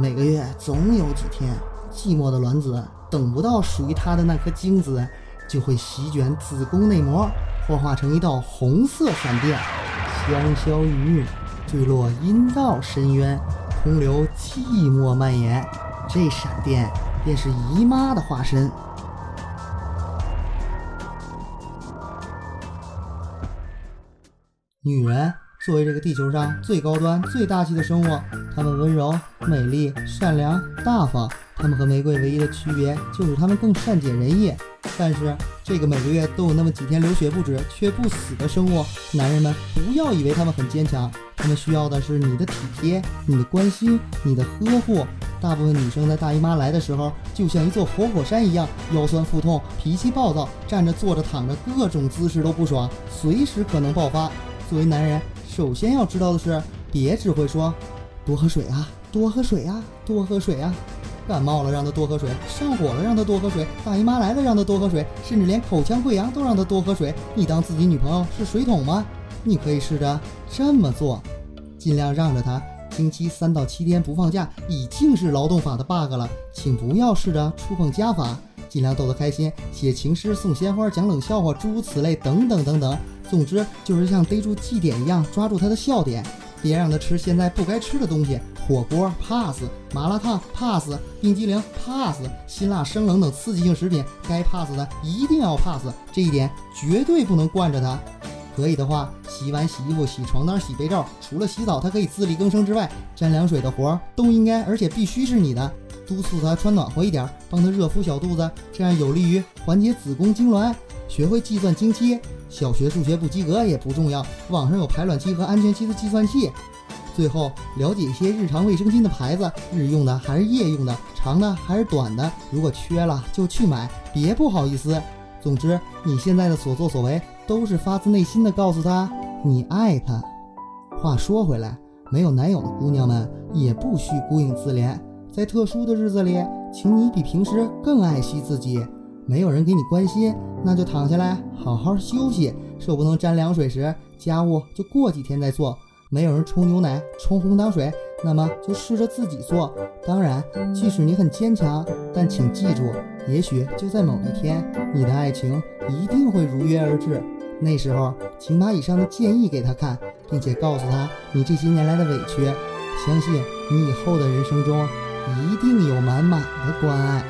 每个月总有几天，寂寞的卵子等不到属于它的那颗精子，就会席卷子宫内膜，幻化成一道红色闪电，香消玉殒，坠落阴道深渊，空留寂寞蔓延。这闪电便是姨妈的化身。女人作为这个地球上最高端、最大气的生物，它们温柔、美丽、善良、大方。它们和玫瑰唯一的区别就是它们更善解人意。但是，这个每个月都有那么几天流血不止却不死的生物，男人们不要以为他们很坚强，他们需要的是你的体贴、你的关心、你的呵护。大部分女生在大姨妈来的时候，就像一座活火山一样，腰酸腹痛，脾气暴躁，站着、坐着、躺着，各种姿势都不爽，随时可能爆发。作为男人，首先要知道的是，别只会说多喝水啊，多喝水啊，多喝水啊。感冒了让他多喝水，上火了让他多喝水，大姨妈来了让他多喝水，甚至连口腔溃疡都让他多喝水。你当自己女朋友是水桶吗？你可以试着这么做，尽量让着他。星期三到七天不放假已经是劳动法的 bug 了，请不要试着触碰家法。尽量逗他开心，写情诗、送鲜花、讲冷笑话，诸如此类，等等等等。总之就是像逮住绩点一样抓住他的笑点，别让他吃现在不该吃的东西，火锅 pass，麻辣烫 pass，冰激凌 pass，辛辣生冷等刺激性食品该 pass 的一定要 pass，这一点绝对不能惯着他。可以的话，洗碗、洗衣服、洗床单、洗被罩，除了洗澡他可以自力更生之外，沾凉水的活儿都应该而且必须是你的。督促他穿暖和一点，帮他热敷小肚子，这样有利于缓解子宫痉挛。学会计算经期。小学数学不及格也不重要，网上有排卵期和安全期的计算器。最后了解一些日常卫生巾的牌子，日用的还是夜用的，长的还是短的。如果缺了就去买，别不好意思。总之，你现在的所作所为都是发自内心的告诉他你爱他。话说回来，没有男友的姑娘们也不需孤影自怜，在特殊的日子里，请你比平时更爱惜自己。没有人给你关心，那就躺下来好好休息。手不能沾凉水时，家务就过几天再做。没有人冲牛奶、冲红糖水，那么就试着自己做。当然，即使你很坚强，但请记住，也许就在某一天，你的爱情一定会如约而至。那时候，请把以上的建议给他看，并且告诉他你这些年来的委屈。相信你以后的人生中，一定有满满的关爱。